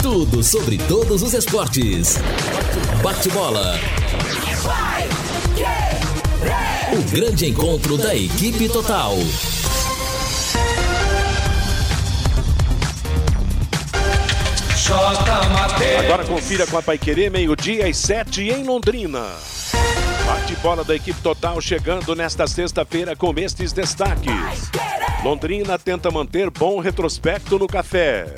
Tudo sobre todos os esportes. Bate-bola. O grande encontro da equipe total. Agora confira com a Paiquerê, meio-dia às sete em Londrina. Bate-bola da equipe total chegando nesta sexta-feira com estes destaques. Londrina tenta manter bom retrospecto no café.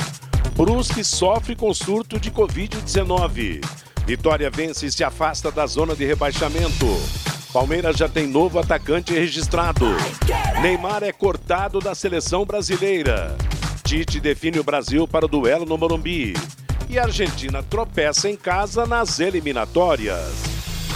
Brusque sofre com surto de Covid-19. Vitória vence e se afasta da zona de rebaixamento. Palmeiras já tem novo atacante registrado. Neymar é cortado da seleção brasileira. Tite define o Brasil para o duelo no Morumbi. E a Argentina tropeça em casa nas eliminatórias.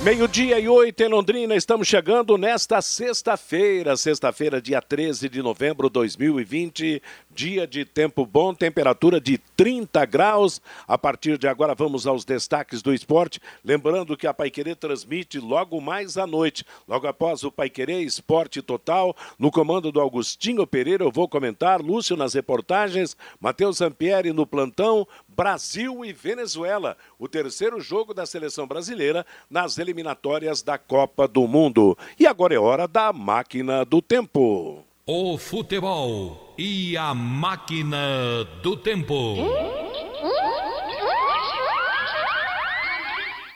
Meio-dia e oito em Londrina, estamos chegando nesta sexta-feira, sexta-feira, dia 13 de novembro de 2020, dia de tempo bom, temperatura de 30 graus. A partir de agora vamos aos destaques do esporte. Lembrando que a Paiquerê transmite logo mais à noite, logo após o Paiquerê Esporte Total, no comando do Augustinho Pereira, eu vou comentar, Lúcio nas reportagens, Matheus Zampieri no plantão, Brasil e Venezuela, o terceiro jogo da seleção brasileira nas eliminatórias da Copa do Mundo. E agora é hora da máquina do tempo. O futebol e a máquina do tempo.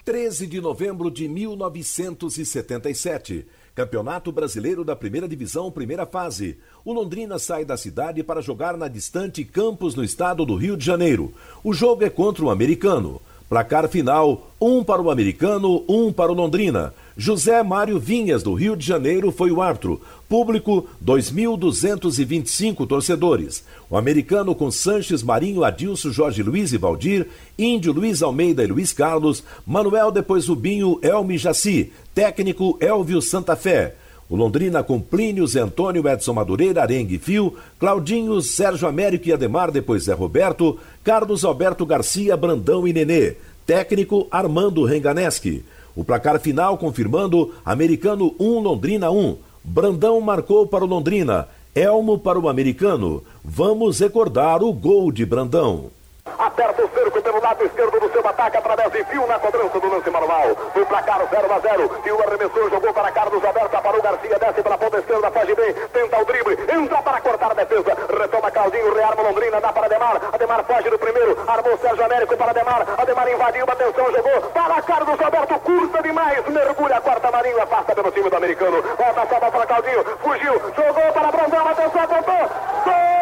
13 de novembro de 1977. Campeonato Brasileiro da Primeira Divisão, primeira fase. O Londrina sai da cidade para jogar na distante Campos, no estado do Rio de Janeiro. O jogo é contra o americano. Placar final: um para o americano, um para o Londrina. José Mário Vinhas, do Rio de Janeiro, foi o árbitro. Público: 2.225 torcedores. O americano com Sanches, Marinho, Adilson, Jorge Luiz e Valdir, Índio, Luiz Almeida e Luiz Carlos, Manuel, depois Rubinho, Elmi Jaci, técnico Elvio Santa Fé. O Londrina com Plínio, Zé Antônio, Edson Madureira, Arengue Fio, Claudinho, Sérgio Américo e Ademar, depois Zé Roberto, Carlos Alberto Garcia, Brandão e Nenê. Técnico Armando Renganeschi. O placar final confirmando Americano 1, Londrina 1. Brandão marcou para o Londrina, Elmo para o Americano. Vamos recordar o gol de Brandão. Aperta o cerco pelo lado esquerdo do seu ataque através de fio na cobrança do lance manual. O placar 0 a 0. E o arremessor jogou para Carlos Alberto, parou Garcia, desce pela ponta esquerda, faz bem, tenta o drible, entra para cortar a defesa, retoma Claudinho, rearma Londrina, dá para Ademar. Ademar foge do primeiro, armou Sérgio Américo para Ademar. Ademar invadiu, atenção, jogou para Carlos Alberto, curta demais, mergulha a quarta Marinho, afasta pelo time do americano. Volta a sobra para Claudinho, fugiu, jogou para Brandão, atenção, apontou. Gol!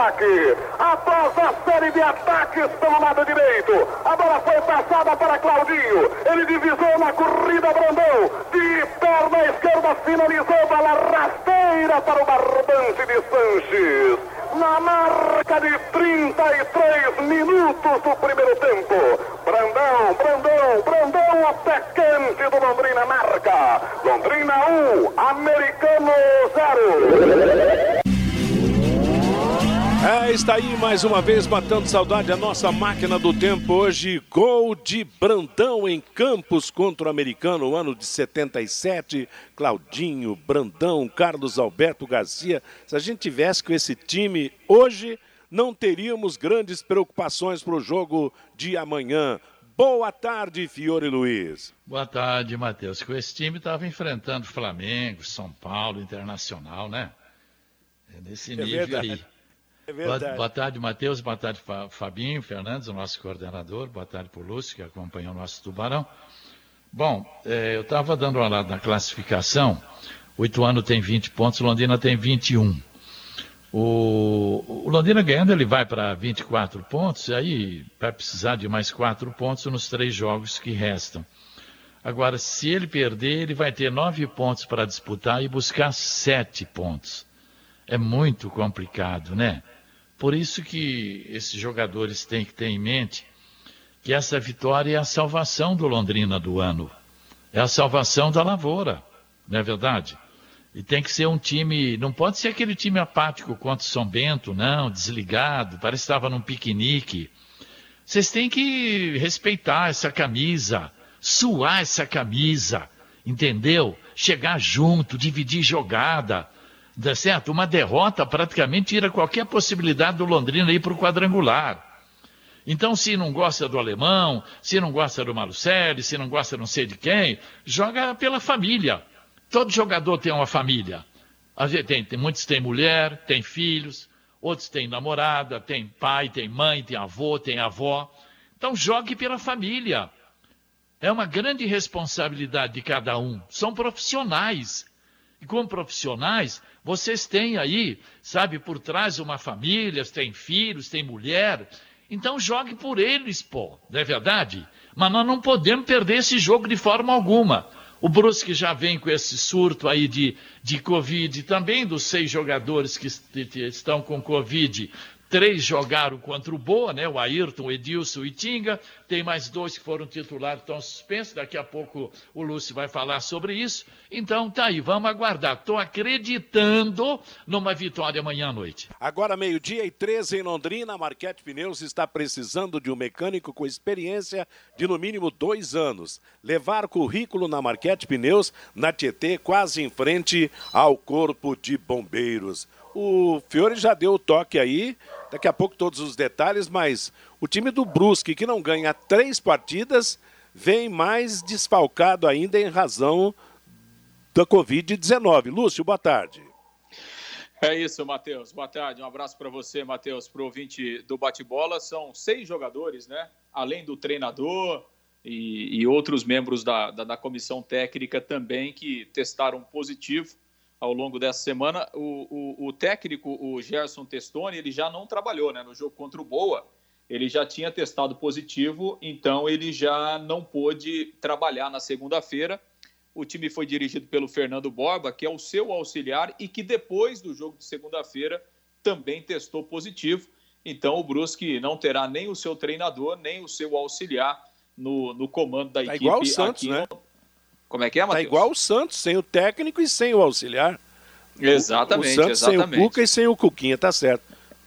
Ataque. Após a série de ataques pelo lado direito, a bola foi passada para Claudinho. Ele divisou na corrida Brandão. De perna esquerda finalizou bola rasteira para o barbante de Sanches. Na marca de 33 minutos do primeiro tempo. Brandão, Brandão, Brandão, atacante do Londrina marca. Londrina 1, Americano 0. É, está aí mais uma vez matando saudade a nossa máquina do tempo hoje. Gol de Brandão em Campos contra o americano, ano de 77. Claudinho, Brandão, Carlos Alberto Garcia. Se a gente tivesse com esse time hoje, não teríamos grandes preocupações para o jogo de amanhã. Boa tarde, Fiore Luiz. Boa tarde, Matheus. Com esse time estava enfrentando Flamengo, São Paulo, Internacional, né? É nesse É nível verdade. aí. É Boa, verdade. boa tarde, Matheus. Boa tarde, Fa- Fabinho Fernandes, o nosso coordenador. Boa tarde para o Lúcio, que acompanha o nosso Tubarão. Bom, eh, eu estava dando uma olhada na classificação. O Ituano tem 20 pontos, Londrina tem 21. O, o Londrina ganhando, ele vai para 24 pontos, e aí vai precisar de mais quatro pontos nos três jogos que restam. Agora, se ele perder, ele vai ter nove pontos para disputar e buscar sete pontos. É muito complicado, né? Por isso que esses jogadores têm que ter em mente que essa vitória é a salvação do Londrina do ano. É a salvação da lavoura, não é verdade? E tem que ser um time, não pode ser aquele time apático contra o São Bento, não, desligado, parece que estava num piquenique. Vocês têm que respeitar essa camisa, suar essa camisa, entendeu? Chegar junto, dividir jogada, dá certo? Uma derrota praticamente tira qualquer possibilidade do Londrina ir para o quadrangular. Então, se não gosta do alemão, se não gosta do Malucelli, se não gosta não sei de quem, joga pela família. Todo jogador tem uma família. Tem, tem, muitos têm mulher, têm filhos, outros têm namorada, tem pai, tem mãe, tem avô, tem avó. Então, jogue pela família. É uma grande responsabilidade de cada um. São profissionais. E como profissionais, vocês têm aí, sabe, por trás uma família, têm filhos, têm mulher. Então jogue por eles, pô, não é verdade? Mas nós não podemos perder esse jogo de forma alguma. O Brusque já vem com esse surto aí de, de Covid também, dos seis jogadores que estão com Covid. Três jogaram contra o Boa, né? O Ayrton, o Edilson e Tinga. Tem mais dois que foram titulares, estão suspensos. Daqui a pouco o Lúcio vai falar sobre isso. Então tá aí, vamos aguardar. Estou acreditando numa vitória amanhã à noite. Agora, meio-dia e 13 em Londrina, a Marquete Pneus está precisando de um mecânico com experiência de no mínimo dois anos. Levar currículo na Marquete Pneus, na Tietê, quase em frente ao Corpo de Bombeiros. O Fiore já deu o toque aí, daqui a pouco todos os detalhes, mas o time do Brusque, que não ganha três partidas, vem mais desfalcado ainda em razão da Covid-19. Lúcio, boa tarde. É isso, Matheus. Boa tarde. Um abraço para você, Matheus, para o ouvinte do bate-bola. São seis jogadores, né? Além do treinador e, e outros membros da, da, da comissão técnica também que testaram positivo ao longo dessa semana. O, o, o, técnico, o Gerson Testoni, ele já não trabalhou né, no jogo contra o Boa. Ele já tinha testado positivo, então ele já não pôde trabalhar na segunda-feira. O time foi dirigido pelo Fernando Borba, que é o seu auxiliar e que depois do jogo de segunda-feira também testou positivo. Então o Brusque não terá nem o seu treinador, nem o seu auxiliar no, no comando da tá equipe. Igual o Santos, né? No... Como é que é, tá Matheus? Tá igual o Santos, sem o técnico e sem o auxiliar. Exatamente. O, o Santos exatamente. sem o Cuca e sem o Cuquinha, tá certo.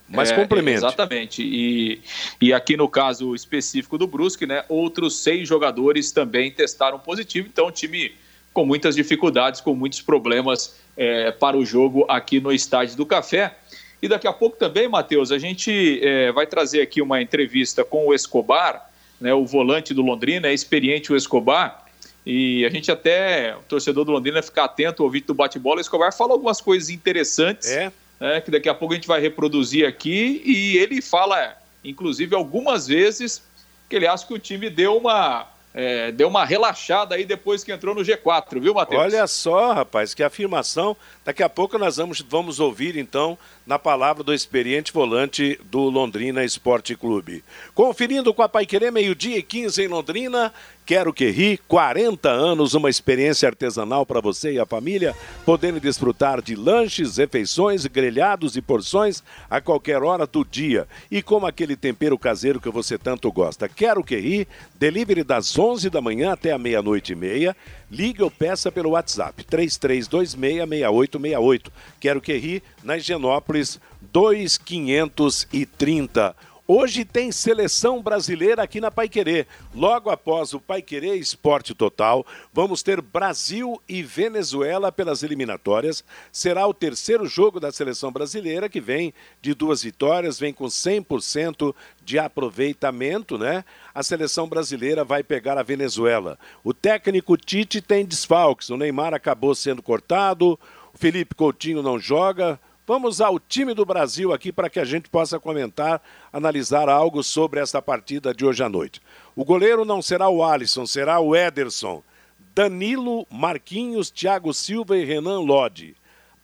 Mas é, complemento. Exatamente. E, e aqui no caso específico do Brusque, né, outros seis jogadores também testaram positivo. Então, o time com muitas dificuldades, com muitos problemas é, para o jogo aqui no Estádio do Café. E daqui a pouco também, Matheus, a gente é, vai trazer aqui uma entrevista com o Escobar, né, o volante do Londrina, é experiente o Escobar, e a gente até, o torcedor do Londrina, ficar atento ao vídeo do bate-bola. Escobar fala algumas coisas interessantes, é. né, que daqui a pouco a gente vai reproduzir aqui. E ele fala, inclusive, algumas vezes que ele acha que o time deu uma é, deu uma relaxada aí depois que entrou no G4, viu, Matheus? Olha só, rapaz, que afirmação. Daqui a pouco nós vamos, vamos ouvir, então, na palavra do experiente volante do Londrina Esporte Clube. Conferindo com a Paiquerê, meio-dia e 15 em Londrina. Quero que ri, 40 anos, uma experiência artesanal para você e a família, podendo desfrutar de lanches, refeições, grelhados e porções a qualquer hora do dia e com aquele tempero caseiro que você tanto gosta. Quero que ri, delivery das 11 da manhã até a meia-noite e meia. Ligue ou peça pelo WhatsApp 33266868. Quero que ri, na Higienópolis 2530. Hoje tem seleção brasileira aqui na Paiquerê. Logo após o Paiquerê Esporte Total, vamos ter Brasil e Venezuela pelas eliminatórias. Será o terceiro jogo da seleção brasileira, que vem de duas vitórias, vem com 100% de aproveitamento, né? A seleção brasileira vai pegar a Venezuela. O técnico Tite tem desfalques. O Neymar acabou sendo cortado, o Felipe Coutinho não joga. Vamos ao time do Brasil aqui para que a gente possa comentar, analisar algo sobre essa partida de hoje à noite. O goleiro não será o Alisson, será o Ederson. Danilo, Marquinhos, Thiago Silva e Renan Lodi.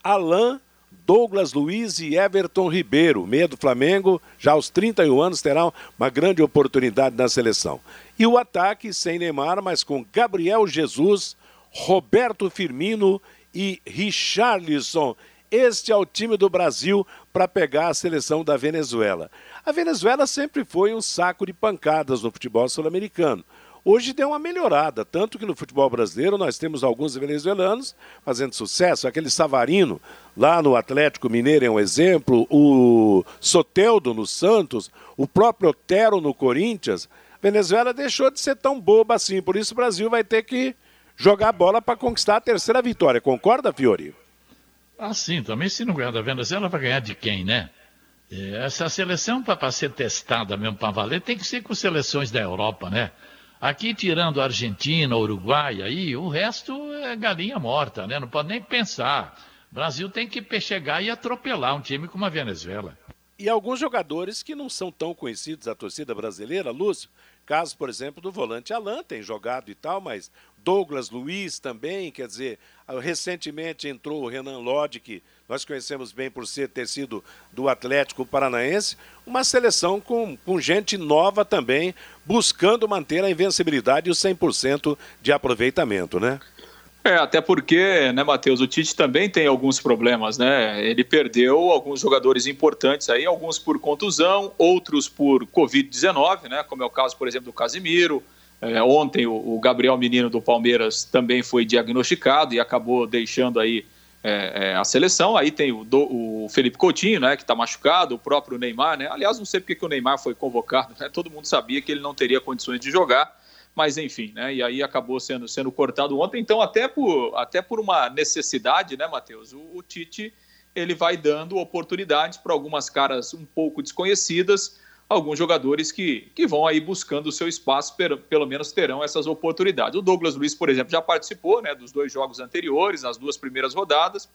Alain, Douglas Luiz e Everton Ribeiro. Meia do Flamengo, já aos 31 anos, terá uma grande oportunidade na seleção. E o ataque sem Neymar, mas com Gabriel Jesus, Roberto Firmino e Richarlison. Este é o time do Brasil para pegar a seleção da Venezuela. A Venezuela sempre foi um saco de pancadas no futebol sul-americano. Hoje deu uma melhorada, tanto que no futebol brasileiro nós temos alguns venezuelanos fazendo sucesso. Aquele Savarino lá no Atlético Mineiro é um exemplo, o Soteldo no Santos, o próprio Otero no Corinthians. Venezuela deixou de ser tão boba assim, por isso o Brasil vai ter que jogar bola para conquistar a terceira vitória. Concorda, Fiore? Ah, sim, também se não ganhar da Venezuela, vai ganhar de quem, né? É, essa seleção, para ser testada mesmo para valer, tem que ser com seleções da Europa, né? Aqui, tirando a Argentina, Uruguai, aí, o resto é galinha morta, né? Não pode nem pensar. O Brasil tem que chegar e atropelar um time como a Venezuela. E alguns jogadores que não são tão conhecidos da torcida brasileira, Lúcio, caso, por exemplo, do volante Alan, tem jogado e tal, mas Douglas Luiz também, quer dizer, recentemente entrou o Renan Lodge, que nós conhecemos bem por ser, ter sido do Atlético Paranaense, uma seleção com, com gente nova também, buscando manter a invencibilidade e o 100% de aproveitamento, né? É, até porque, né, Matheus, o Tite também tem alguns problemas, né? Ele perdeu alguns jogadores importantes aí, alguns por contusão, outros por Covid-19, né? Como é o caso, por exemplo, do Casimiro. É, ontem o, o, Gabriel Menino do Palmeiras também foi diagnosticado e acabou deixando aí é, é, a seleção. Aí tem o, do, o Felipe Coutinho, né, que está machucado, o próprio Neymar, né? Aliás, não sei porque que o Neymar foi convocado, né? Todo mundo sabia que ele não teria condições de jogar mas enfim, né? E aí acabou sendo, sendo cortado ontem. Então, até por, até por uma necessidade, né, Matheus? O, o Tite ele vai dando oportunidades para algumas caras um pouco desconhecidas, alguns jogadores que, que vão aí buscando o seu espaço, pelo menos terão essas oportunidades. O Douglas Luiz, por exemplo, já participou né, dos dois jogos anteriores, nas duas primeiras rodadas,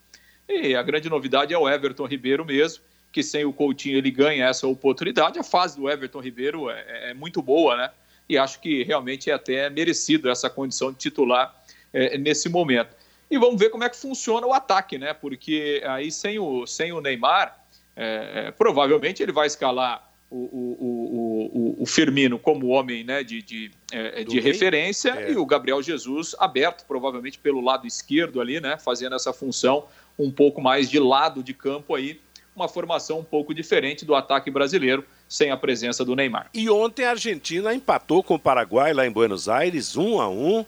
e a grande novidade é o Everton Ribeiro mesmo, que sem o Coutinho ele ganha essa oportunidade. A fase do Everton Ribeiro é, é muito boa, né? e acho que realmente é até merecido essa condição de titular é, nesse momento. E vamos ver como é que funciona o ataque, né? Porque aí sem o, sem o Neymar, é, é, provavelmente ele vai escalar o, o, o, o, Firmino como homem né, de, de, é, de referência é. e o Gabriel Jesus aberto, provavelmente pelo lado esquerdo ali, né? Fazendo essa função um pouco mais de lado de campo aí, uma formação um pouco diferente do ataque brasileiro sem a presença do Neymar. E ontem a Argentina empatou com o Paraguai lá em Buenos Aires, um a um.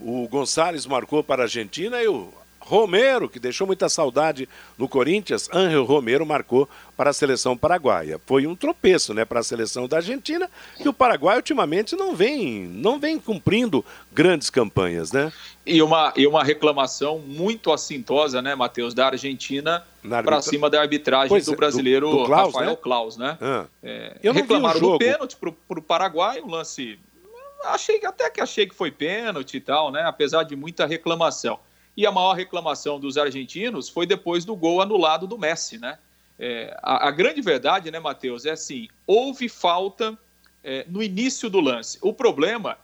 O Gonçalves marcou para a Argentina e o Romero, que deixou muita saudade no Corinthians, Ángel Romero marcou para a seleção paraguaia. Foi um tropeço, né, para a seleção da Argentina, que o Paraguai ultimamente não vem, não vem cumprindo grandes campanhas, né? E uma, e uma reclamação muito assintosa, né, Matheus, da Argentina para cima da arbitragem pois do é, brasileiro do, do Klaus, Rafael né? Klaus, né? Ah. É, Eu reclamaram do pênalti para o Paraguai, um lance. Achei até que achei que foi pênalti e tal, né? Apesar de muita reclamação. E a maior reclamação dos argentinos foi depois do gol anulado do Messi, né? É, a, a, grande verdade, né, Matheus, é assim: houve falta é, no início do lance. O problema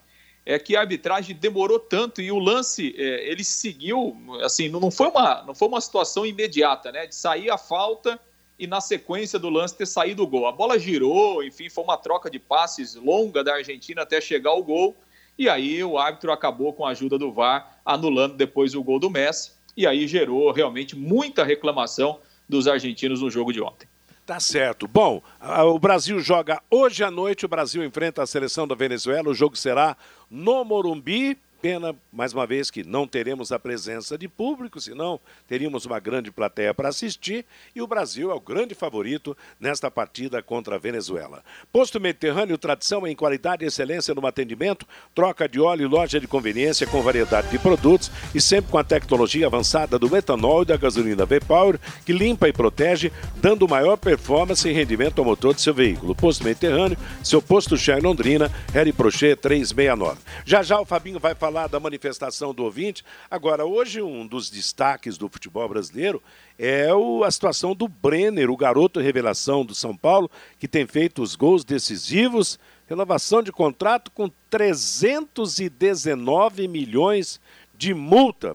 é que a arbitragem demorou tanto e o lance é, ele seguiu, assim, não foi uma não foi uma situação imediata, né? De sair a falta e na sequência do lance ter saído o gol. A bola girou, enfim, foi uma troca de passes longa da Argentina até chegar ao gol e aí o árbitro acabou com a ajuda do VAR anulando depois o gol do Messi. E aí gerou realmente muita reclamação dos argentinos no jogo de ontem. Tá certo. Bom, o Brasil joga hoje à noite. O Brasil enfrenta a seleção da Venezuela. O jogo será no Morumbi. Pena, mais uma vez, que não teremos a presença de público, senão teríamos uma grande plateia para assistir. E o Brasil é o grande favorito nesta partida contra a Venezuela. Posto Mediterrâneo, tradição em qualidade e excelência no atendimento, troca de óleo e loja de conveniência com variedade de produtos e sempre com a tecnologia avançada do metanol e da gasolina V-Power, que limpa e protege, dando maior performance e rendimento ao motor de seu veículo. Posto Mediterrâneo, seu posto Shell Londrina, Harry Prochet 369. Já já o Fabinho vai falar falar da manifestação do ouvinte. Agora, hoje, um dos destaques do futebol brasileiro é o, a situação do Brenner, o garoto revelação do São Paulo, que tem feito os gols decisivos. Renovação de contrato com 319 milhões de multa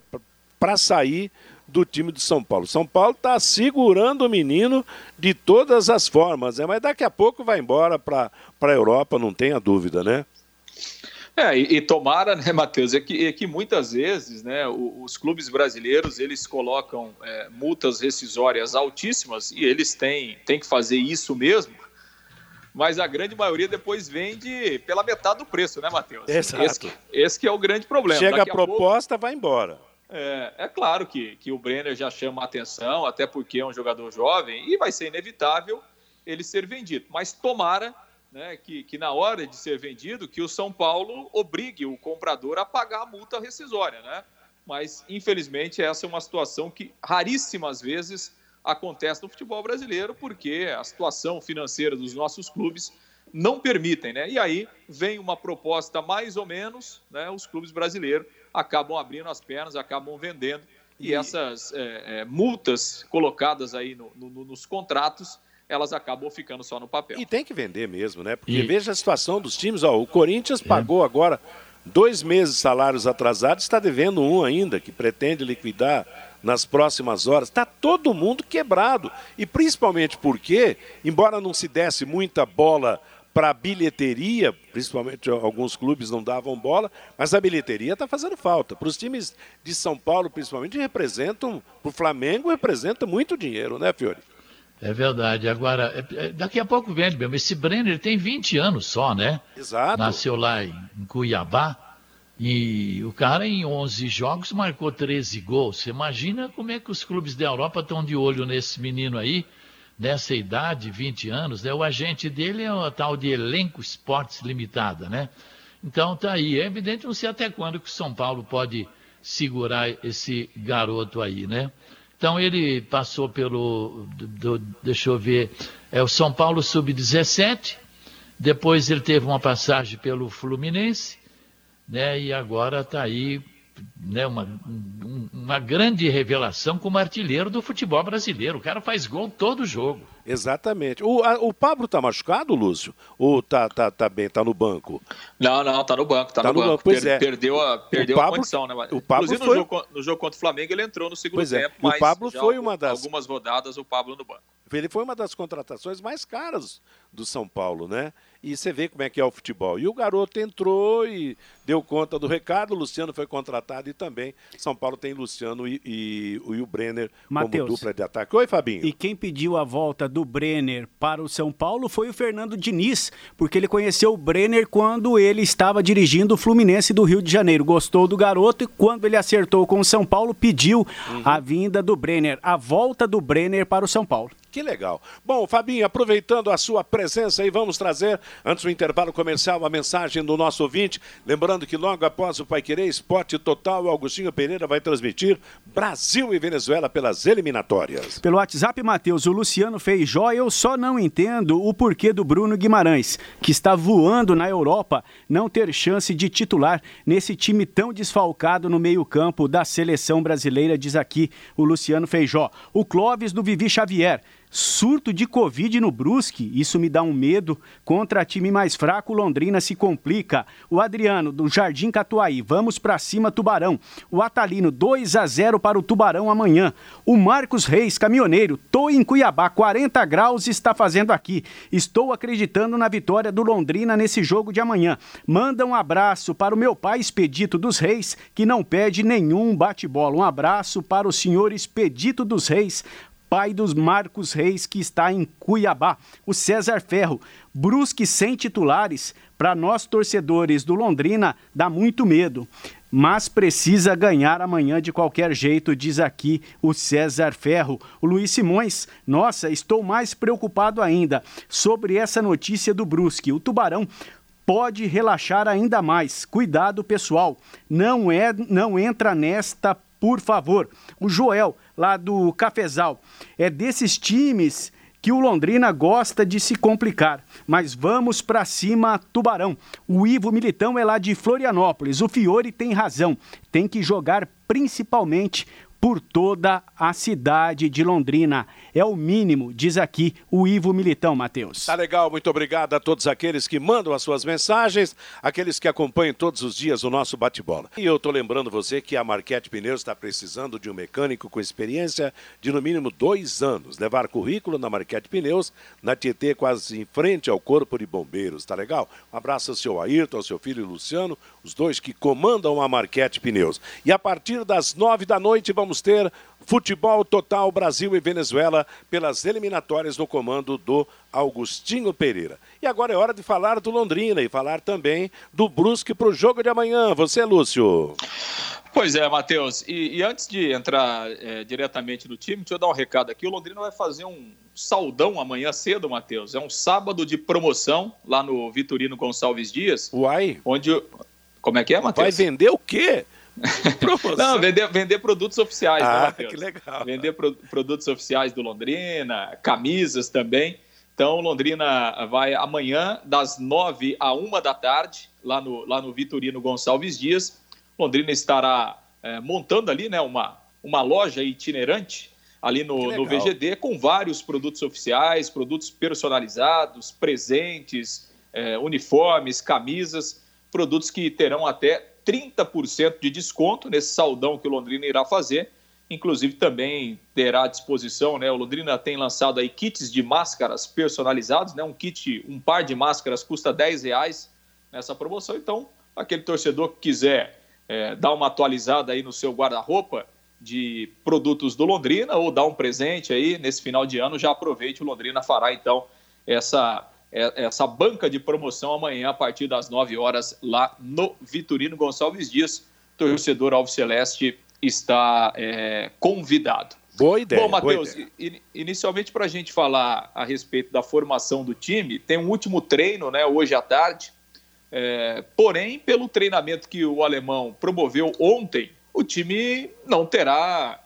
para sair do time de São Paulo. São Paulo está segurando o menino de todas as formas, né? mas daqui a pouco vai embora para a Europa, não tenha dúvida, né? É, e, e tomara, né, Matheus, é que, é que muitas vezes né, os, os clubes brasileiros eles colocam é, multas rescisórias altíssimas e eles têm, têm que fazer isso mesmo, mas a grande maioria depois vende pela metade do preço, né, Matheus? Exato. Esse, esse que é o grande problema. Chega Daqui a proposta, a pouco, vai embora. É, é, claro que, que o Brenner já chama a atenção, até porque é um jogador jovem e vai ser inevitável ele ser vendido. Mas tomara né, que, que na hora de ser vendido, que o São Paulo obrigue o comprador a pagar a multa rescisória, né? Mas, infelizmente, essa é uma situação que raríssimas vezes acontece no futebol brasileiro, porque a situação financeira dos nossos clubes não permitem, né? E aí vem uma proposta mais ou menos, né? Os clubes brasileiros acabam abrindo as pernas, acabam vendendo, e, e essas é, é, multas colocadas aí no, no, nos contratos elas acabam ficando só no papel. E tem que vender mesmo, né? Porque e... veja a situação dos times. Ó, o Corinthians é. pagou agora dois meses de salários atrasados, está devendo um ainda, que pretende liquidar nas próximas horas. Está todo mundo quebrado. E principalmente porque, embora não se desse muita bola para a bilheteria, principalmente alguns clubes não davam bola, mas a bilheteria está fazendo falta. Para os times de São Paulo, principalmente, representam, para o Flamengo, representa muito dinheiro, né, Fiore? É verdade. Agora, é, é, daqui a pouco vende mesmo. Esse Brenner tem 20 anos só, né? Exato. Nasceu lá em Cuiabá. E o cara, em 11 jogos, marcou 13 gols. Você imagina como é que os clubes da Europa estão de olho nesse menino aí, nessa idade, 20 anos, né? O agente dele é o tal de Elenco Esportes Limitada, né? Então tá aí. É evidente, não sei até quando que o São Paulo pode segurar esse garoto aí, né? Então ele passou pelo, do, deixa eu ver, é o São Paulo Sub-17, depois ele teve uma passagem pelo Fluminense, né, e agora está aí né, uma, uma grande revelação como artilheiro do futebol brasileiro. O cara faz gol todo jogo. Exatamente. O, a, o Pablo tá machucado, Lúcio? Ou tá, tá, tá bem, tá no banco? Não, não, tá no banco, tá, tá no, no, banco. banco. Pois per, é. Perdeu a, perdeu Pablo, a condição, né? O Pablo Inclusive foi... no, jogo, no jogo contra o Flamengo ele entrou no segundo pois é. tempo, mas o Pablo foi uma das... algumas rodadas o Pablo no banco. Ele foi uma das contratações mais caras do São Paulo, né? E você vê como é que é o futebol. E o garoto entrou e deu conta do recado. O Luciano foi contratado e também São Paulo tem Luciano e, e, e o Brenner Mateus, como dupla de ataque. Oi, Fabinho. E quem pediu a volta do Brenner para o São Paulo foi o Fernando Diniz, porque ele conheceu o Brenner quando ele estava dirigindo o Fluminense do Rio de Janeiro. Gostou do garoto e quando ele acertou com o São Paulo, pediu uhum. a vinda do Brenner, a volta do Brenner para o São Paulo. Que legal. Bom, Fabinho, aproveitando a sua presença aí, vamos trazer, antes do intervalo comercial, a mensagem do nosso ouvinte. Lembrando que logo após o Pai Querer Esporte Total, o Augustinho Pereira vai transmitir Brasil e Venezuela pelas eliminatórias. Pelo WhatsApp, Matheus, o Luciano Feijó, eu só não entendo o porquê do Bruno Guimarães, que está voando na Europa, não ter chance de titular nesse time tão desfalcado no meio-campo da seleção brasileira, diz aqui o Luciano Feijó. O Clóvis do Vivi Xavier. Surto de Covid no Brusque, isso me dá um medo. Contra time mais fraco, Londrina se complica. O Adriano, do Jardim Catuaí, vamos para cima, Tubarão. O Atalino, 2 a 0 para o Tubarão amanhã. O Marcos Reis, caminhoneiro, tô em Cuiabá, 40 graus está fazendo aqui. Estou acreditando na vitória do Londrina nesse jogo de amanhã. Manda um abraço para o meu pai Expedito dos Reis, que não pede nenhum bate-bola. Um abraço para o senhor Expedito dos Reis pai dos Marcos Reis, que está em Cuiabá. O César Ferro, Brusque sem titulares, para nós torcedores do Londrina, dá muito medo. Mas precisa ganhar amanhã de qualquer jeito, diz aqui o César Ferro. O Luiz Simões, nossa, estou mais preocupado ainda sobre essa notícia do Brusque. O Tubarão pode relaxar ainda mais. Cuidado, pessoal. Não é, não entra nesta, por favor. O Joel, lá do Cafezal. É desses times que o Londrina gosta de se complicar. Mas vamos para cima, Tubarão. O Ivo Militão é lá de Florianópolis. O Fiore tem razão. Tem que jogar principalmente por toda a cidade de Londrina. É o mínimo, diz aqui o Ivo Militão, Matheus. Tá legal, muito obrigado a todos aqueles que mandam as suas mensagens, aqueles que acompanham todos os dias o nosso bate-bola. E eu tô lembrando você que a Marquete Pneus está precisando de um mecânico com experiência de no mínimo dois anos. Levar currículo na Marquete Pneus, na Tietê, quase em frente ao Corpo de Bombeiros, tá legal? Um abraço ao seu Ayrton, ao seu filho Luciano, os dois que comandam a Marquete Pneus. E a partir das nove da noite vamos ter Futebol Total Brasil e Venezuela pelas eliminatórias no comando do Augustinho Pereira. E agora é hora de falar do Londrina e falar também do Brusque para o jogo de amanhã. Você, Lúcio? Pois é, Matheus. E, e, antes de entrar é, diretamente no time, deixa eu dar um recado aqui. O Londrina vai fazer um saldão amanhã cedo, Matheus. É um sábado de promoção lá no Vitorino Gonçalves Dias. Uai! Onde. Como é que é, Matheus? Vai vender o quê? Não, vender, vender produtos oficiais, ah, né, que legal. Vender pro, produtos oficiais do Londrina, camisas também. Então, Londrina vai amanhã, das nove a uma da tarde, lá no, lá no Vitorino Gonçalves Dias. Londrina estará é, montando ali né, uma, uma loja itinerante ali no, no VGD com vários produtos oficiais, produtos personalizados, presentes, é, uniformes, camisas, produtos que terão até 30% de desconto nesse saldão que o Londrina irá fazer. Inclusive também terá à disposição, né? O Londrina tem lançado aí kits de máscaras personalizados, né? Um kit, um par de máscaras custa 10 reais nessa promoção. Então, aquele torcedor que quiser é, dar uma atualizada aí no seu guarda-roupa de produtos do Londrina ou dar um presente aí nesse final de ano, já aproveite, o Londrina fará então essa essa banca de promoção amanhã a partir das 9 horas lá no Vitorino Gonçalves Dias. Torcedor Alves Celeste está é, convidado. Boa ideia. Bom, Matheus, inicialmente para a gente falar a respeito da formação do time, tem um último treino né, hoje à tarde. É, porém, pelo treinamento que o alemão promoveu ontem, o time não terá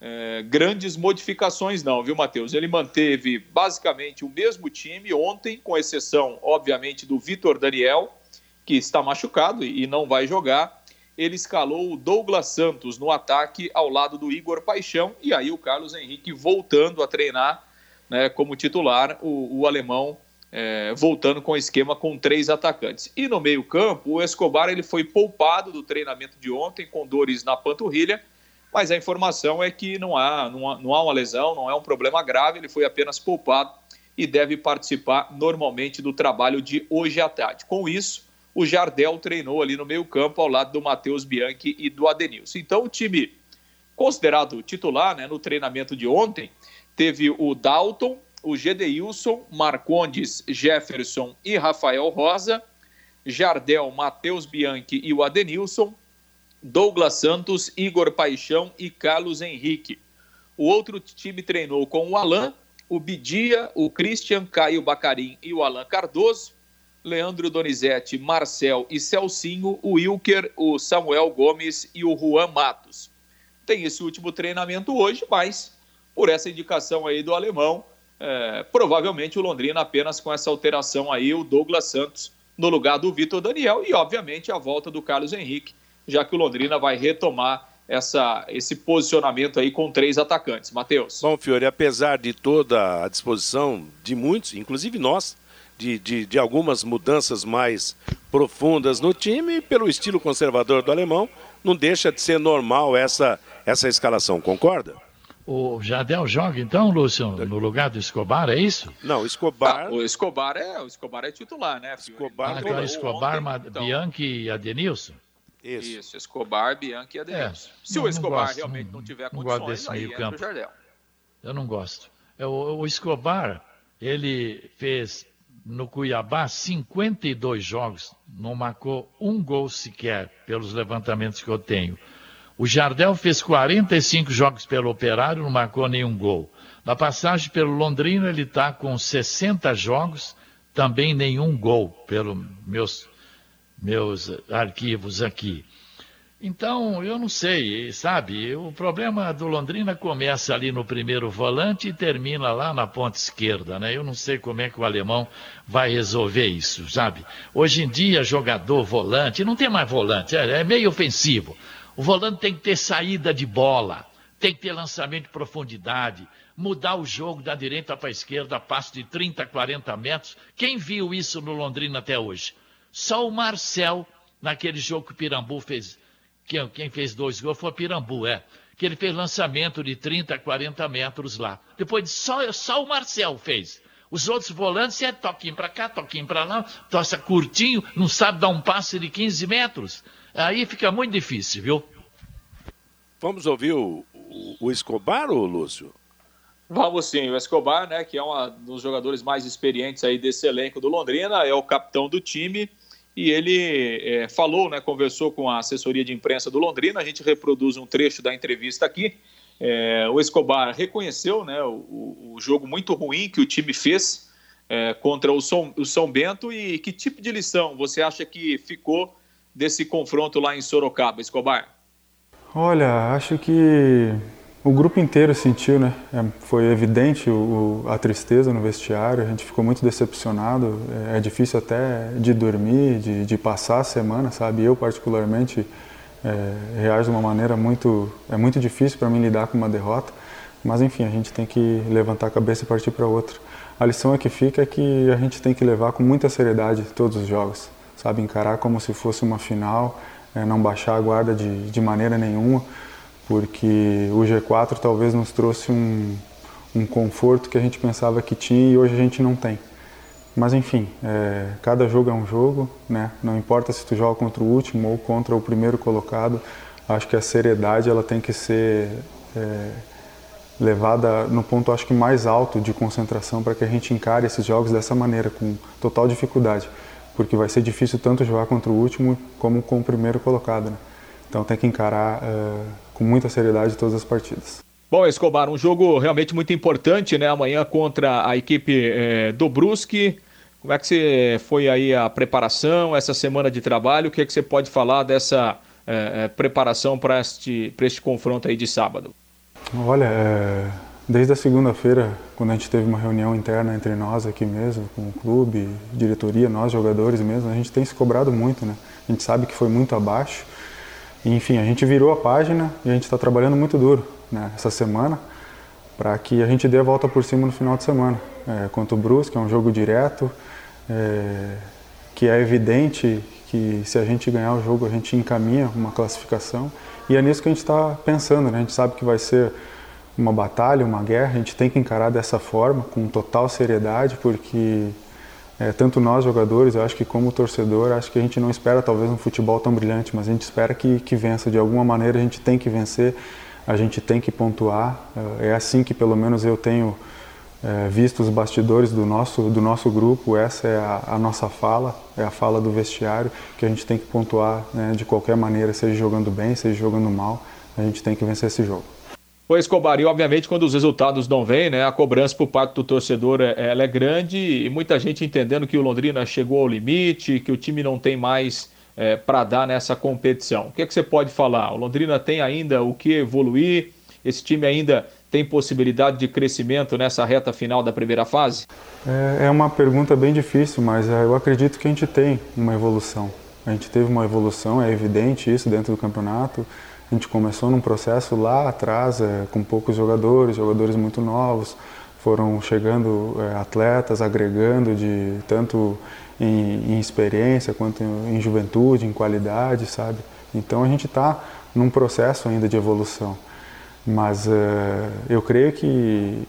é, grandes modificações, não, viu, Matheus? Ele manteve basicamente o mesmo time ontem, com exceção, obviamente, do Vitor Daniel, que está machucado e não vai jogar. Ele escalou o Douglas Santos no ataque ao lado do Igor Paixão e aí o Carlos Henrique voltando a treinar né, como titular, o, o alemão é, voltando com o esquema com três atacantes. E no meio-campo, o Escobar ele foi poupado do treinamento de ontem com dores na panturrilha mas a informação é que não há, não há, não há uma lesão, não é um problema grave, ele foi apenas poupado e deve participar normalmente do trabalho de hoje à tarde. Com isso, o Jardel treinou ali no meio-campo ao lado do Matheus Bianchi e do Adenilson. Então, o time considerado titular né, no treinamento de ontem teve o Dalton, o Gedeilson, Marcondes, Jefferson e Rafael Rosa, Jardel, Matheus Bianchi e o Adenilson, Douglas Santos, Igor Paixão e Carlos Henrique. O outro time treinou com o Alain, o Bidia, o Christian, Caio Bacarim e o Alain Cardoso, Leandro Donizete, Marcel e Celcinho, o Wilker, o Samuel Gomes e o Juan Matos. Tem esse último treinamento hoje, mas por essa indicação aí do alemão, é, provavelmente o Londrina apenas com essa alteração aí, o Douglas Santos no lugar do Vitor Daniel e, obviamente, a volta do Carlos Henrique já que o Londrina vai retomar essa, esse posicionamento aí com três atacantes. Matheus. Bom, Fiore, apesar de toda a disposição de muitos, inclusive nós, de, de, de, algumas mudanças mais profundas no time, pelo estilo conservador do alemão, não deixa de ser normal essa, essa escalação, concorda? O Jardel joga então, Lúcio, no lugar do Escobar, é isso? Não, o Escobar. Ah, o Escobar é, o Escobar é titular, né? Escobar, ah, então, Escobar, ontem, então... Bianchi e Adenilson? Isso. Isso, Escobar, Bianchi e Adenilson. É, Se não, o Escobar gosto, realmente não, não tiver condições, aí entra campo. o Jardel. Eu não gosto. É, o, o Escobar, ele fez no Cuiabá 52 jogos, não marcou um gol sequer, pelos levantamentos que eu tenho. O Jardel fez 45 jogos pelo Operário, não marcou nenhum gol. Na passagem pelo Londrina, ele está com 60 jogos, também nenhum gol, pelos meus meus arquivos aqui. Então, eu não sei, sabe? O problema do Londrina começa ali no primeiro volante e termina lá na ponta esquerda, né? Eu não sei como é que o alemão vai resolver isso, sabe? Hoje em dia, jogador volante, não tem mais volante, é, é meio ofensivo. O volante tem que ter saída de bola tem que ter lançamento de profundidade, mudar o jogo da direita para a esquerda, passo de 30, 40 metros. Quem viu isso no Londrina até hoje? Só o Marcel, naquele jogo que o Pirambu fez. Quem, quem fez dois gols foi o Pirambu, é. Que ele fez lançamento de 30, 40 metros lá. Depois só, só o Marcel fez. Os outros volantes é toquinho para cá, toquinho para lá, toça curtinho, não sabe dar um passe de 15 metros. Aí fica muito difícil, viu? Vamos ouvir o, o, Escobar, ou Lúcio? Vamos sim, o Escobar, né, que é um dos jogadores mais experientes aí desse elenco do Londrina, é o capitão do time e ele é, falou, né, conversou com a assessoria de imprensa do Londrina, a gente reproduz um trecho da entrevista aqui. É, o Escobar reconheceu né, o, o, jogo muito ruim que o time fez é, contra o o São Bento e que tipo de lição você acha que ficou desse confronto lá em Sorocaba, Escobar? Olha, acho que o grupo inteiro sentiu, né? É, foi evidente o, a tristeza no vestiário, a gente ficou muito decepcionado. É, é difícil até de dormir, de, de, passar a semana, sabe? Eu, particularmente, é, reajo de uma maneira muito. É muito difícil para mim lidar com uma derrota, mas enfim, a gente tem que levantar a cabeça e partir para outra. A lição é que fica é que a gente tem que levar com muita seriedade todos os jogos, sabe? Encarar como se fosse uma final é, não baixar a guarda de, de maneira nenhuma, porque o G4 talvez nos trouxe um, um conforto que a gente pensava que tinha e hoje a gente não tem. Mas enfim, é, cada jogo é um jogo, né? não importa se tu joga contra o último ou contra o primeiro colocado, acho que a seriedade ela tem que ser é, levada no ponto acho que mais alto de concentração para que a gente encare esses jogos dessa maneira, com total dificuldade porque vai ser difícil tanto jogar contra o último como com o primeiro colocado. Né? Então tem que encarar uh, com muita seriedade todas as partidas. Bom, Escobar, um jogo realmente muito importante, né? Amanhã contra a equipe eh, do Brusque. Como é que você foi aí a preparação, essa semana de trabalho? O que é que você pode falar dessa eh, preparação para este, este confronto aí de sábado? Olha, é Desde a segunda-feira, quando a gente teve uma reunião interna entre nós aqui mesmo, com o clube, diretoria, nós jogadores mesmo, a gente tem se cobrado muito, né? A gente sabe que foi muito abaixo. Enfim, a gente virou a página e a gente está trabalhando muito duro né, essa semana para que a gente dê a volta por cima no final de semana. É, contra o Brusque, é um jogo direto, é, que é evidente que se a gente ganhar o jogo a gente encaminha uma classificação. E é nisso que a gente está pensando, né? A gente sabe que vai ser uma batalha, uma guerra, a gente tem que encarar dessa forma, com total seriedade, porque é, tanto nós jogadores, eu acho que como torcedor, acho que a gente não espera talvez um futebol tão brilhante, mas a gente espera que, que vença. De alguma maneira a gente tem que vencer, a gente tem que pontuar. É, é assim que pelo menos eu tenho é, visto os bastidores do nosso, do nosso grupo, essa é a, a, nossa fala, é a fala do vestiário, que a gente tem que pontuar né, de qualquer maneira, seja jogando bem, seja jogando mal, a gente tem que vencer esse jogo. O Escobar, e obviamente quando os resultados não vêm, né, a cobrança por parte do torcedor é, ela é grande e muita gente entendendo que o Londrina chegou ao limite, que o time não tem mais é, para dar nessa competição. O que, é que você pode falar? O Londrina tem ainda o que evoluir? Esse time ainda tem possibilidade de crescimento nessa reta final da primeira fase? É, é uma pergunta bem difícil, mas é, eu acredito que a gente tem uma evolução. A gente teve uma evolução, é evidente isso dentro do campeonato. A gente começou num processo lá atrás, é, com poucos jogadores, jogadores muito novos, foram chegando é, atletas, agregando de tanto em, em, experiência quanto em juventude, em qualidade, sabe? Então a gente está num processo ainda de evolução, mas é, eu creio que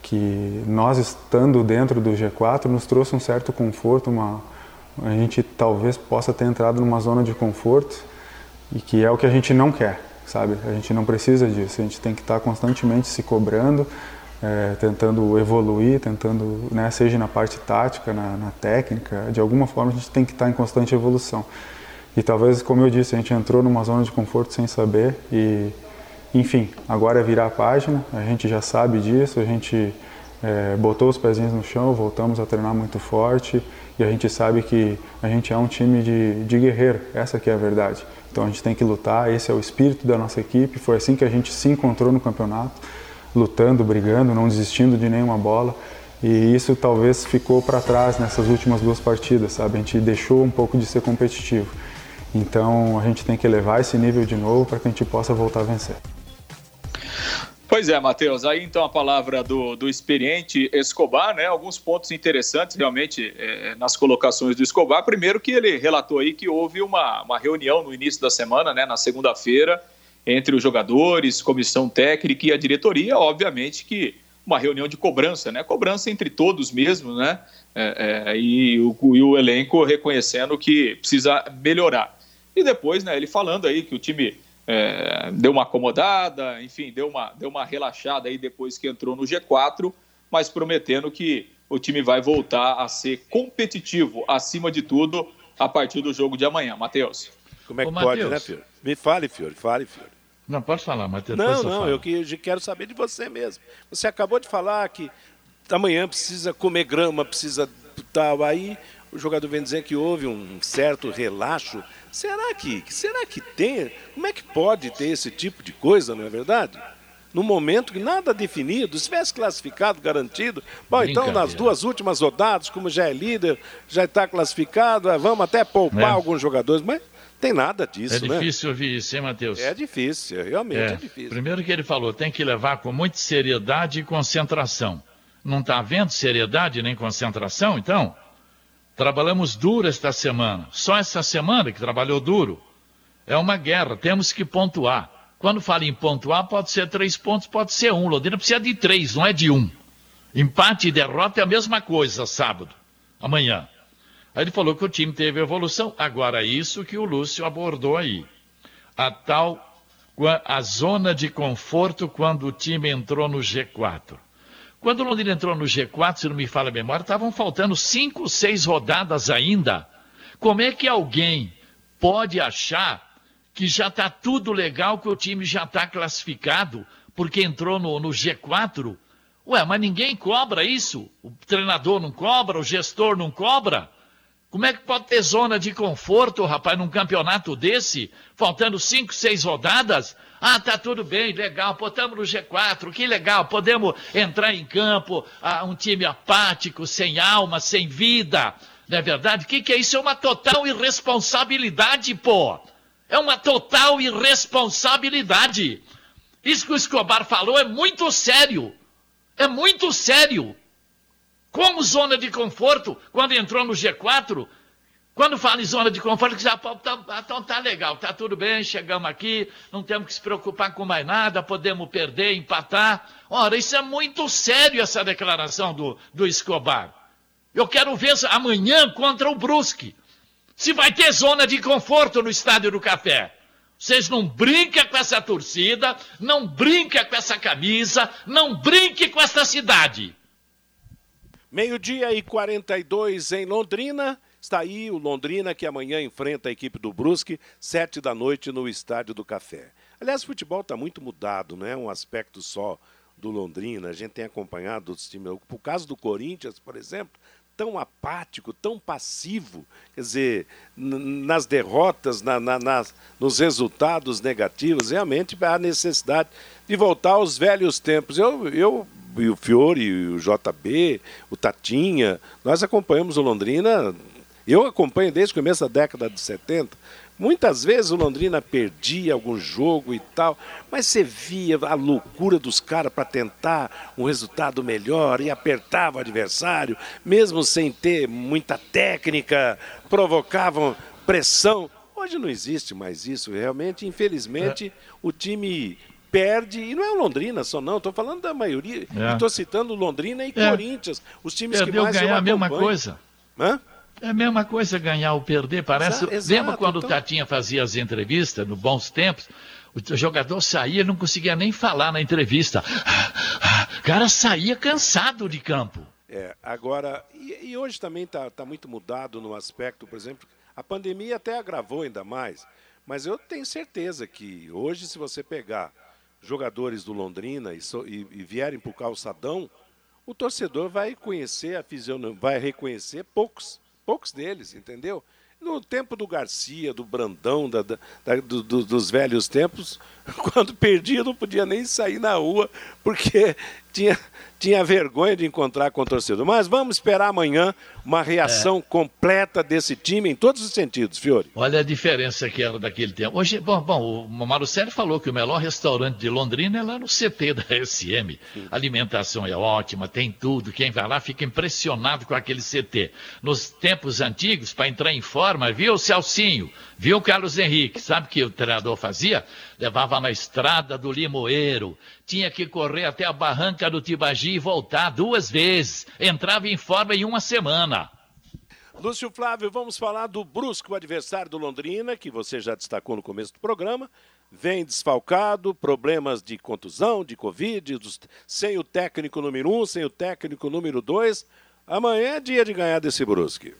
que nós estando dentro do G4 nos trouxe um certo conforto, uma a gente talvez possa ter entrado numa zona de conforto e que é o que a gente não quer, sabe? A gente não precisa disso, a gente tem que estar constantemente se cobrando, é, tentando evoluir, tentando, né, seja na parte tática, na, na, técnica, de alguma forma a gente tem que estar em constante evolução. E talvez, como eu disse, a gente entrou numa zona de conforto sem saber e, enfim, agora é virar a página, a gente já sabe disso, a gente é, botou os pezinhos no chão, voltamos a treinar muito forte e a gente sabe que a gente é um time de, de guerreiro, essa que é a verdade. Então a gente tem que lutar, esse é o espírito da nossa equipe, foi assim que a gente se encontrou no campeonato, lutando, brigando, não desistindo de nenhuma bola. E isso talvez ficou para trás nessas últimas duas partidas, sabe? A gente deixou um pouco de ser competitivo. Então a gente tem que elevar esse nível de novo para que a gente possa voltar a vencer. Pois é, Matheus. Aí então a palavra do, do experiente Escobar, né? Alguns pontos interessantes realmente é, nas colocações do Escobar. Primeiro que ele relatou aí que houve uma, uma reunião no início da semana, né? Na segunda-feira, entre os jogadores, comissão técnica e a diretoria. Obviamente que uma reunião de cobrança, né? Cobrança entre todos mesmo, né? É, é, e, o, e o elenco reconhecendo que precisa melhorar. E depois, né? Ele falando aí que o time é, deu uma acomodada, enfim, deu uma, deu uma relaxada aí depois que entrou no G4, mas prometendo que o time vai voltar a ser competitivo, acima de tudo, a partir do jogo de amanhã. Matheus. Como é que Ô, pode, Mateus. né, Fiore? Me fale, Fiore, fale, Fiore. Não, pode falar, Matheus. Não, não, eu, que, eu quero saber de você mesmo. Você acabou de falar que amanhã precisa comer grama, precisa tal. Aí o jogador vem dizer que houve um certo relaxo Será que, será que tem? Como é que pode ter esse tipo de coisa, não é verdade? No momento que nada definido, se tivesse classificado, garantido. Bom, então nas duas últimas rodadas, como já é líder, já está classificado, é, vamos até poupar é. alguns jogadores, mas tem nada disso, é né? É difícil ouvir isso, hein, Matheus? É difícil, realmente é. é difícil. Primeiro que ele falou, tem que levar com muita seriedade e concentração. Não está havendo seriedade nem concentração, então? Trabalhamos duro esta semana. Só essa semana que trabalhou duro. É uma guerra, temos que pontuar. Quando fala em pontuar, pode ser três pontos, pode ser um. Londrina precisa de três, não é de um. Empate e derrota é a mesma coisa, sábado, amanhã. Aí ele falou que o time teve evolução. Agora, isso que o Lúcio abordou aí. A tal, a zona de conforto quando o time entrou no G4. Quando o Londrina entrou no G4, se não me falha a memória, estavam faltando cinco, seis rodadas ainda. Como é que alguém pode achar que já está tudo legal, que o time já está classificado, porque entrou no, no G4? Ué, mas ninguém cobra isso. O treinador não cobra, o gestor não cobra. Como é que pode ter zona de conforto, rapaz, num campeonato desse, faltando cinco, seis rodadas? Ah, tá tudo bem, legal, pô, estamos no G4, que legal, podemos entrar em campo, ah, um time apático, sem alma, sem vida. Não é verdade? O que, que é isso? É uma total irresponsabilidade, pô. É uma total irresponsabilidade. Isso que o Escobar falou é muito sério. É muito sério. Como zona de conforto, quando entrou no G4, quando fala em zona de conforto, já tá, então tá legal, tá tudo bem, chegamos aqui, não temos que se preocupar com mais nada, podemos perder, empatar. Ora, isso é muito sério essa declaração do, do Escobar. Eu quero ver amanhã contra o Brusque. Se vai ter zona de conforto no Estádio do Café. Vocês não brinquem com essa torcida, não brinquem com essa camisa, não brinquem com essa cidade. Meio-dia e 42 em Londrina. Está aí o Londrina que amanhã enfrenta a equipe do Brusque, sete da noite no Estádio do Café. Aliás, o futebol está muito mudado, não é um aspecto só do Londrina. A gente tem acompanhado outros times. O caso do Corinthians, por exemplo, tão apático, tão passivo, quer dizer, nas derrotas, na, na, nas, nos resultados negativos, realmente há necessidade de voltar aos velhos tempos. Eu, eu o Fiore, o JB, o Tatinha, nós acompanhamos o Londrina eu acompanho desde o começo da década de 70. Muitas vezes o Londrina perdia algum jogo e tal, mas você via a loucura dos caras para tentar um resultado melhor e apertava o adversário, mesmo sem ter muita técnica, provocavam pressão. Hoje não existe mais isso, realmente. Infelizmente, é. o time perde, e não é o Londrina só não, estou falando da maioria, é. estou citando Londrina e é. Corinthians, os times Perdeu que mais ganhar a mesma coisa. Hã? É a mesma coisa ganhar ou perder, parece. Exato, Lembra quando então... o Tatinha fazia as entrevistas, no bons tempos? O jogador saía e não conseguia nem falar na entrevista. O cara saía cansado de campo. É, agora, e, e hoje também está tá muito mudado no aspecto, por exemplo, a pandemia até agravou ainda mais, mas eu tenho certeza que hoje, se você pegar jogadores do Londrina e, so, e, e vierem para o calçadão, o torcedor vai conhecer a fisionomia, vai reconhecer poucos poucos deles, entendeu? no tempo do Garcia, do Brandão, da, da, do, do, dos velhos tempos, quando perdia não podia nem sair na rua, porque tinha, tinha vergonha de encontrar com o torcedor. Mas vamos esperar amanhã uma reação é. completa desse time em todos os sentidos, Fiore. Olha a diferença que era daquele tempo. Hoje, bom, bom o Marucelli falou que o melhor restaurante de Londrina é lá no CT da SM. A alimentação é ótima, tem tudo. Quem vai lá fica impressionado com aquele CT. Nos tempos antigos, para entrar em forma, viu Celcinho, viu Carlos Henrique, sabe o que o treinador fazia? Levava na estrada do Limoeiro, tinha que correr até a barranca do Tibagi e voltar duas vezes. Entrava em forma em uma semana. Lúcio Flávio, vamos falar do Brusco, adversário do Londrina, que você já destacou no começo do programa. Vem desfalcado, problemas de contusão, de Covid, dos... sem o técnico número um, sem o técnico número dois. Amanhã é dia de ganhar desse Brusque.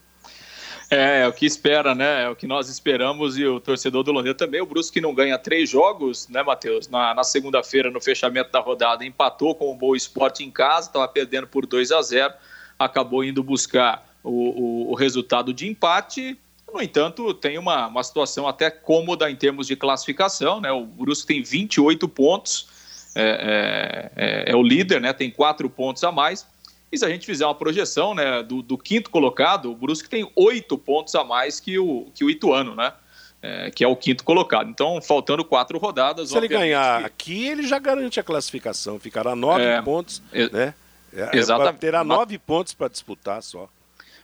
É, é o que espera, né? É o que nós esperamos e o torcedor do Londrina também. O Brusque não ganha três jogos, né, Matheus? Na, na segunda-feira, no fechamento da rodada, empatou com o Boa Esporte em casa, estava perdendo por 2 a 0 acabou indo buscar o, o, o, resultado de empate. No entanto, tem uma, uma situação até cômoda em termos de classificação, né? O Brusque tem 28 pontos, é, é, é, é o líder, né? Tem quatro pontos a mais e se a gente fizer uma projeção né, do, do quinto colocado, o Brusque tem oito pontos a mais que o, que o Ituano, né? É, que é o quinto colocado. Então, faltando quatro rodadas. Se ele ganhar que... aqui, ele já garante a classificação. Ficará nove é, pontos, é, né? É, exatamente. Terá nove pontos para disputar só.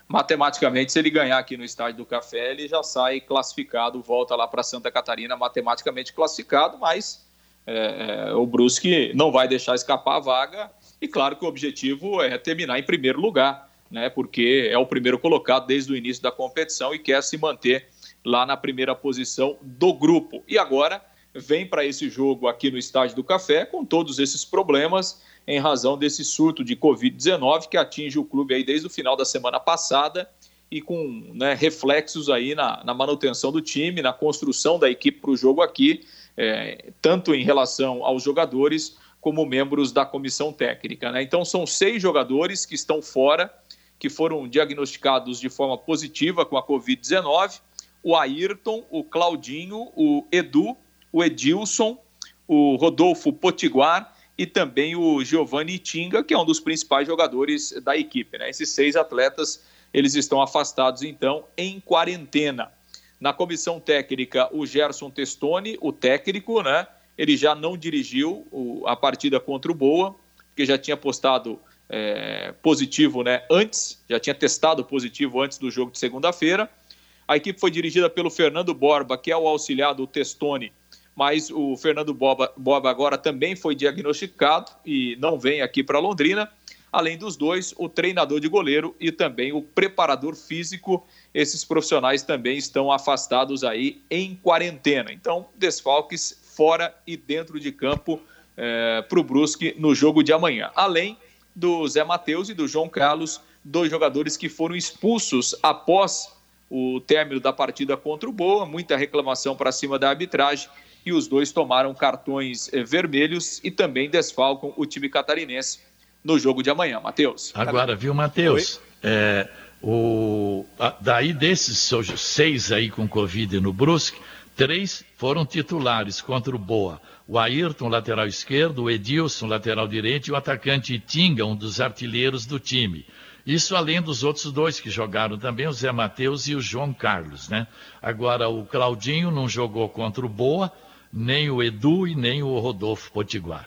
Matematicamente, se ele ganhar aqui no Estádio do Café, ele já sai classificado, volta lá para Santa Catarina, matematicamente classificado, mas é, é, o Brusque não vai deixar escapar a vaga e claro que o objetivo é terminar em primeiro lugar, né? Porque é o primeiro colocado desde o início da competição e quer se manter lá na primeira posição do grupo. E agora vem para esse jogo aqui no Estádio do Café com todos esses problemas em razão desse surto de Covid-19 que atinge o clube aí desde o final da semana passada e com né, reflexos aí na, na, manutenção do time, na construção da equipe para o jogo aqui, é, tanto em relação aos jogadores como membros da comissão técnica. Né? Então, são seis jogadores que estão fora, que foram diagnosticados de forma positiva com a Covid-19: o Ayrton, o Claudinho, o Edu, o Edilson, o Rodolfo Potiguar e também o Giovanni Tinga, que é um dos principais jogadores da equipe. Né? Esses seis atletas eles estão afastados, então, em quarentena. Na comissão técnica, o Gerson Testoni, o técnico, né? Ele já não dirigiu o, a partida contra o Boa, porque já tinha postado é, positivo né, antes, já tinha testado positivo antes do jogo de segunda-feira. A equipe foi dirigida pelo Fernando Borba, que é o auxiliar do Testoni, mas o Fernando Borba, Borba agora também foi diagnosticado e não vem aqui para Londrina. Além dos dois, o treinador de goleiro e também o preparador físico. Esses profissionais também estão afastados aí em quarentena. Então, desfalques fora e dentro de campo é, para o Brusque no jogo de amanhã. Além do Zé Matheus e do João Carlos, dois jogadores que foram expulsos após o término da partida contra o Boa, muita reclamação para cima da arbitragem e os dois tomaram cartões eh, vermelhos e também desfalcam o time catarinense no jogo de amanhã. Matheus. Agora, viu, Matheus? É, o, daí desses seis aí com Covid no Brusque, Três foram titulares contra o Boa. O Ayrton, lateral esquerdo, o Edilson, lateral direito, e o atacante Tinga, um dos artilheiros do time. Isso além dos outros dois que jogaram também, o Zé Matheus e o João Carlos, né? Agora, o Claudinho não jogou contra o Boa, nem o Edu e nem o Rodolfo Potiguar.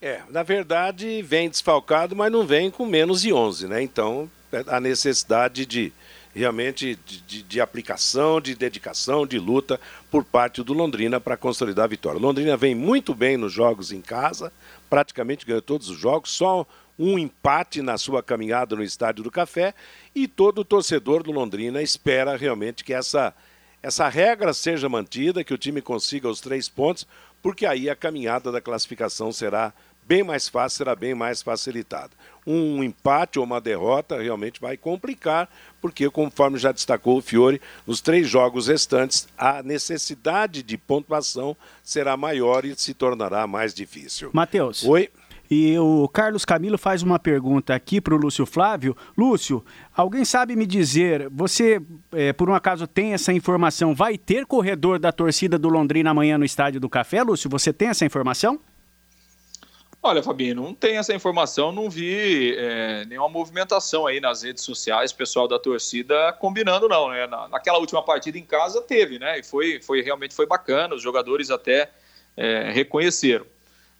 É, na verdade, vem desfalcado, mas não vem com menos de 11, né? Então, a necessidade de realmente de, de, aplicação, de dedicação, de luta por parte do Londrina para consolidar a vitória. Londrina vem muito bem nos jogos em casa, praticamente ganhou todos os jogos, só um empate na sua caminhada no Estádio do Café e todo torcedor do Londrina espera realmente que essa, essa regra seja mantida, que o time consiga os três pontos, porque aí a caminhada da classificação será bem mais fácil, será bem mais facilitada um empate ou uma derrota realmente vai complicar, porque, conforme já destacou o Fiore, nos três jogos restantes, a necessidade de pontuação será maior e se tornará mais difícil. Matheus. Oi. E o Carlos Camilo faz uma pergunta aqui para o Lúcio Flávio. Lúcio, alguém sabe me dizer, você, é, por um acaso, tem essa informação? Vai ter corredor da torcida do Londrina amanhã no Estádio do Café, Lúcio? Você tem essa informação? Olha, Fabinho, não tem essa informação, não vi é, nenhuma movimentação aí nas redes sociais, pessoal da torcida combinando, não. Né? Na, naquela última partida em casa teve, né? E foi, foi realmente foi bacana, os jogadores até é, reconheceram.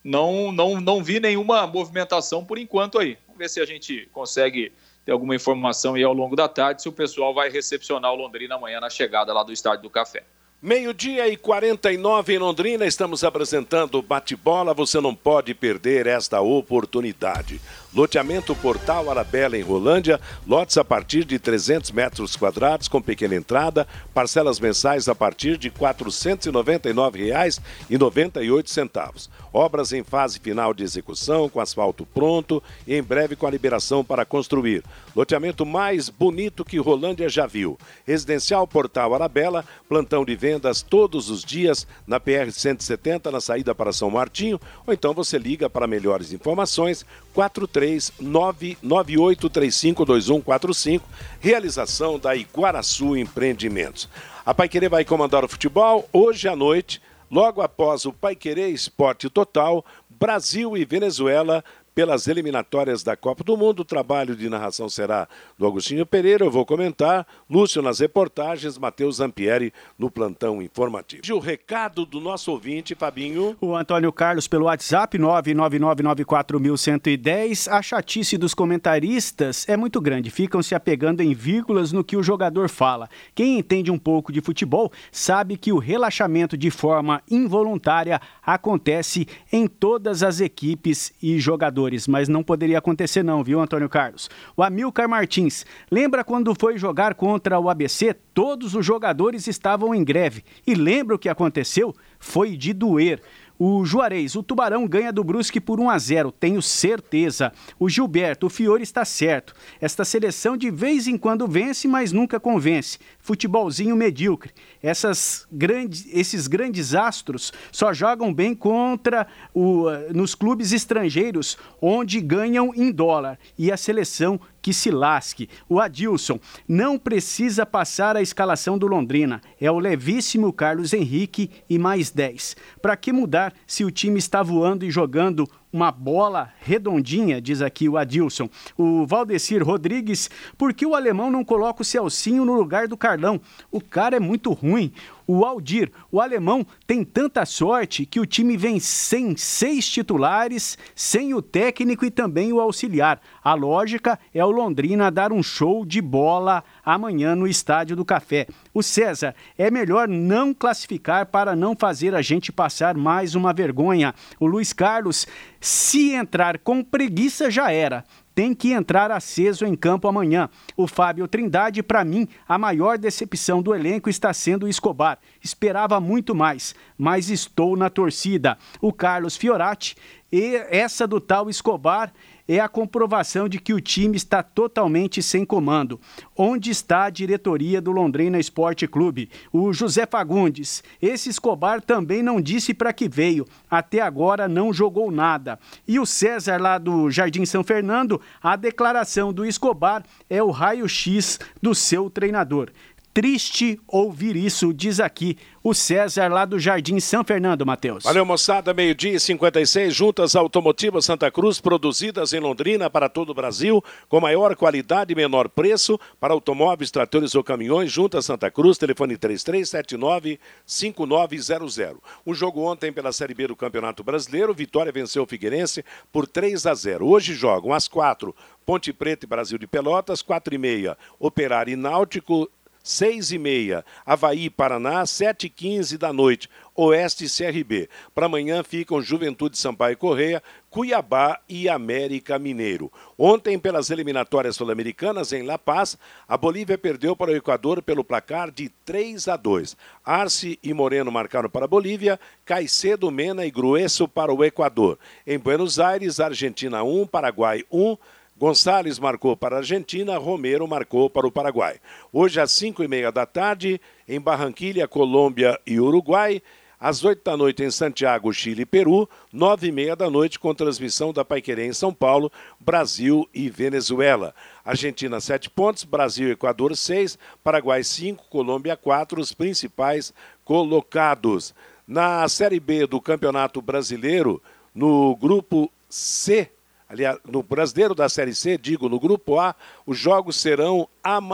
Não, não, não vi nenhuma movimentação por enquanto aí. Vamos ver se a gente consegue ter alguma informação aí ao longo da tarde, se o pessoal vai recepcionar o Londrina amanhã na chegada lá do Estádio do Café. Meio-dia e 49 em Londrina, estamos apresentando o bate-bola. Você não pode perder esta oportunidade. Loteamento Portal Arabella em Rolândia, lotes a partir de 300 metros quadrados com pequena entrada, parcelas mensais a partir de R$ 499,98. Obras em fase final de execução, com asfalto pronto e em breve com a liberação para construir. Loteamento mais bonito que Rolândia já viu. Residencial Portal Arabella, plantão de vendas todos os dias na PR 170 na saída para São Martinho, ou então você liga para melhores informações 43998352145, realização da Iguaraçu Empreendimentos. A Paiquerê vai comandar o futebol hoje à noite, logo após o Paiquerê Esporte Total, Brasil e Venezuela pelas eliminatórias da Copa do Mundo. O trabalho de narração será do Agostinho Pereira, eu vou comentar, Lúcio nas reportagens, Matheus Zampieri no plantão informativo. O recado do nosso ouvinte, Fabinho. O Antônio Carlos pelo WhatsApp 99994110. A chatice dos comentaristas é muito grande, ficam se apegando em vírgulas no que o jogador fala. Quem entende um pouco de futebol sabe que o relaxamento de forma involuntária acontece em todas as equipes e jogadores mas não poderia acontecer não, viu, Antônio Carlos? O Amilcar Martins, lembra quando foi jogar contra o ABC? Todos os jogadores estavam em greve. E lembra o que aconteceu? Foi de doer. O Juarez, o Tubarão ganha do Brusque por 1 a 0, tenho certeza. O Gilberto, o Fiore está certo. Esta seleção de vez em quando vence, mas nunca convence. Futebolzinho medíocre. Essas grandes, esses grandes astros só jogam bem contra o, nos clubes estrangeiros, onde ganham em dólar. E a seleção que se lasque. O Adilson não precisa passar a escalação do Londrina. É o levíssimo Carlos Henrique e mais 10. Para que mudar se o time está voando e jogando uma bola redondinha, diz aqui o Adilson. O Valdecir Rodrigues, por que o alemão não coloca o Celcinho no lugar do Carlão? O cara é muito ruim. O Aldir, o alemão tem tanta sorte que o time vem sem seis titulares, sem o técnico e também o auxiliar. A lógica é o Londrina dar um show de bola amanhã no Estádio do Café. O César, é melhor não classificar para não fazer a gente passar mais uma vergonha. O Luiz Carlos, se entrar com preguiça já era tem que entrar aceso em campo amanhã. O Fábio Trindade, para mim, a maior decepção do elenco está sendo o Escobar. Esperava muito mais, mas estou na torcida. O Carlos Fiorati, e essa do tal Escobar é a comprovação de que o time está totalmente sem comando. Onde está a diretoria do Londrina Esporte Clube? O José Fagundes. Esse Escobar também não disse para que veio. Até agora não jogou nada. E o César, lá do Jardim São Fernando, a declaração do Escobar é o raio-x do seu treinador. Triste ouvir isso, diz aqui o César lá do Jardim São Fernando, Matheus. Valeu, moçada. Meio-dia e 56, juntas automotivas Santa Cruz, produzidas em Londrina para todo o Brasil, com maior qualidade e menor preço para automóveis, tratores ou caminhões. Juntas Santa Cruz, telefone 3379-5900. O jogo ontem pela Série B do Campeonato Brasileiro, Vitória venceu o Figueirense por 3 a 0. Hoje jogam às quatro Ponte Preta e Brasil de Pelotas, quatro e meia, Operário e Náutico, seis e meia, Havaí, Paraná, sete e quinze da noite, Oeste CRB. Para amanhã ficam Juventude Sampaio Correia, Cuiabá e América Mineiro. Ontem, pelas eliminatórias sul-americanas em La Paz, a Bolívia perdeu para o Equador pelo placar de 3 a 2. Arce e Moreno marcaram para a Bolívia, Caicedo, Mena e Grueso para o Equador. Em Buenos Aires, Argentina 1, Paraguai 1, Gonçalves marcou para a Argentina, Romero marcou para o Paraguai. Hoje, às 5 e meia da tarde, em Barranquilha, Colômbia e Uruguai, Às 8 da noite em Santiago, Chile e Peru, 9 e meia da noite com transmissão da Paiquerê em São Paulo, Brasil e Venezuela. Argentina 7 pontos, Brasil e Equador 6, Paraguai 5, Colômbia 4, os principais colocados. Na Série B do Campeonato Brasileiro, no grupo C, aliás, no brasileiro da Série C, digo, no grupo A, os jogos serão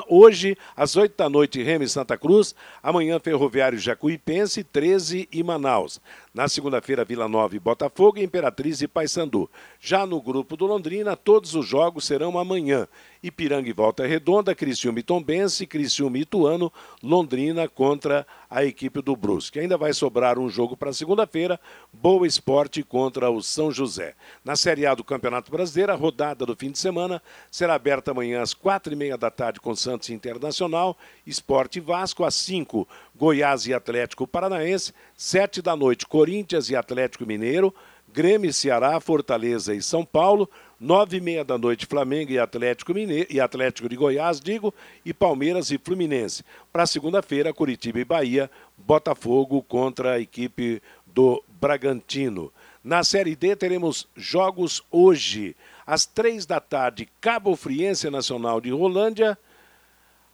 hoje, às 8 da noite, Remy Santa Cruz, amanhã Ferroviário Jacuipense, 13 e Manaus. Na segunda-feira, Vila Nova e Botafogo, Imperatriz e Paysandu. Já no grupo do Londrina, todos os jogos serão amanhã. Ipiranga e Volta Redonda, Criciúma e Tombense, Criciúma e Ituano, Londrina contra a equipe do Brusque. Ainda vai sobrar um jogo para segunda-feira, Boa Esporte contra o São José. Na Série A do Campeonato Brasileiro, a rodada do fim de semana será aberta amanhã às quatro e meia da tarde com Santos Internacional, Esporte Vasco, às cinco, Goiás e Atlético Paranaense, sete da noite, Corinthians e Atlético Mineiro, Grêmio, Ceará, Fortaleza e São Paulo, nove e meia da noite, Flamengo e Atlético, Mineiro, e Atlético de Goiás, digo, e Palmeiras e Fluminense. Para segunda-feira, Curitiba e Bahia, Botafogo contra a equipe do Bragantino. Na Série D teremos jogos hoje, às três da tarde, Cabo Friense Nacional de Rolândia,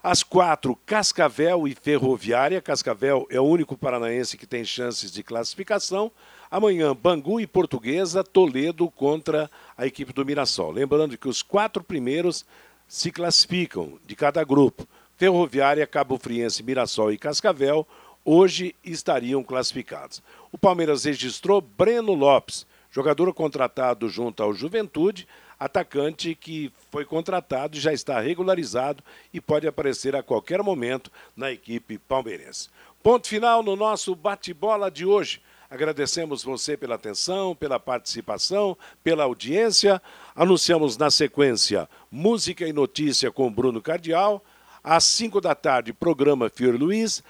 às quatro, Cascavel e Ferroviária. Cascavel é o único paranaense que tem chances de classificação. Amanhã, Bangu e Portuguesa, Toledo contra a equipe do Mirassol. Lembrando que os quatro primeiros se classificam de cada grupo. Ferroviária, Cabo Friense, Mirassol e Cascavel hoje estariam classificados. O Palmeiras registrou Breno Lopes, jogador contratado junto ao Juventude, atacante que foi contratado já está regularizado e pode aparecer a qualquer momento na equipe palmeirense. Ponto final no nosso bate-bola de hoje. Agradecemos você pela atenção, pela participação, pela audiência. Anunciamos na sequência Música e Notícia com Bruno Cardial. Às 5 da tarde, programa Fior Luiz.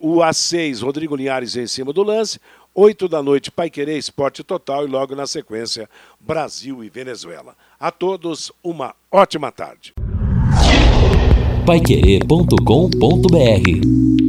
O às 6, Rodrigo Linhares em cima do lance. 8 da noite, Pai Querer Esporte Total. E logo na sequência, Brasil e Venezuela. A todos, uma ótima tarde. Paiquerê.com.br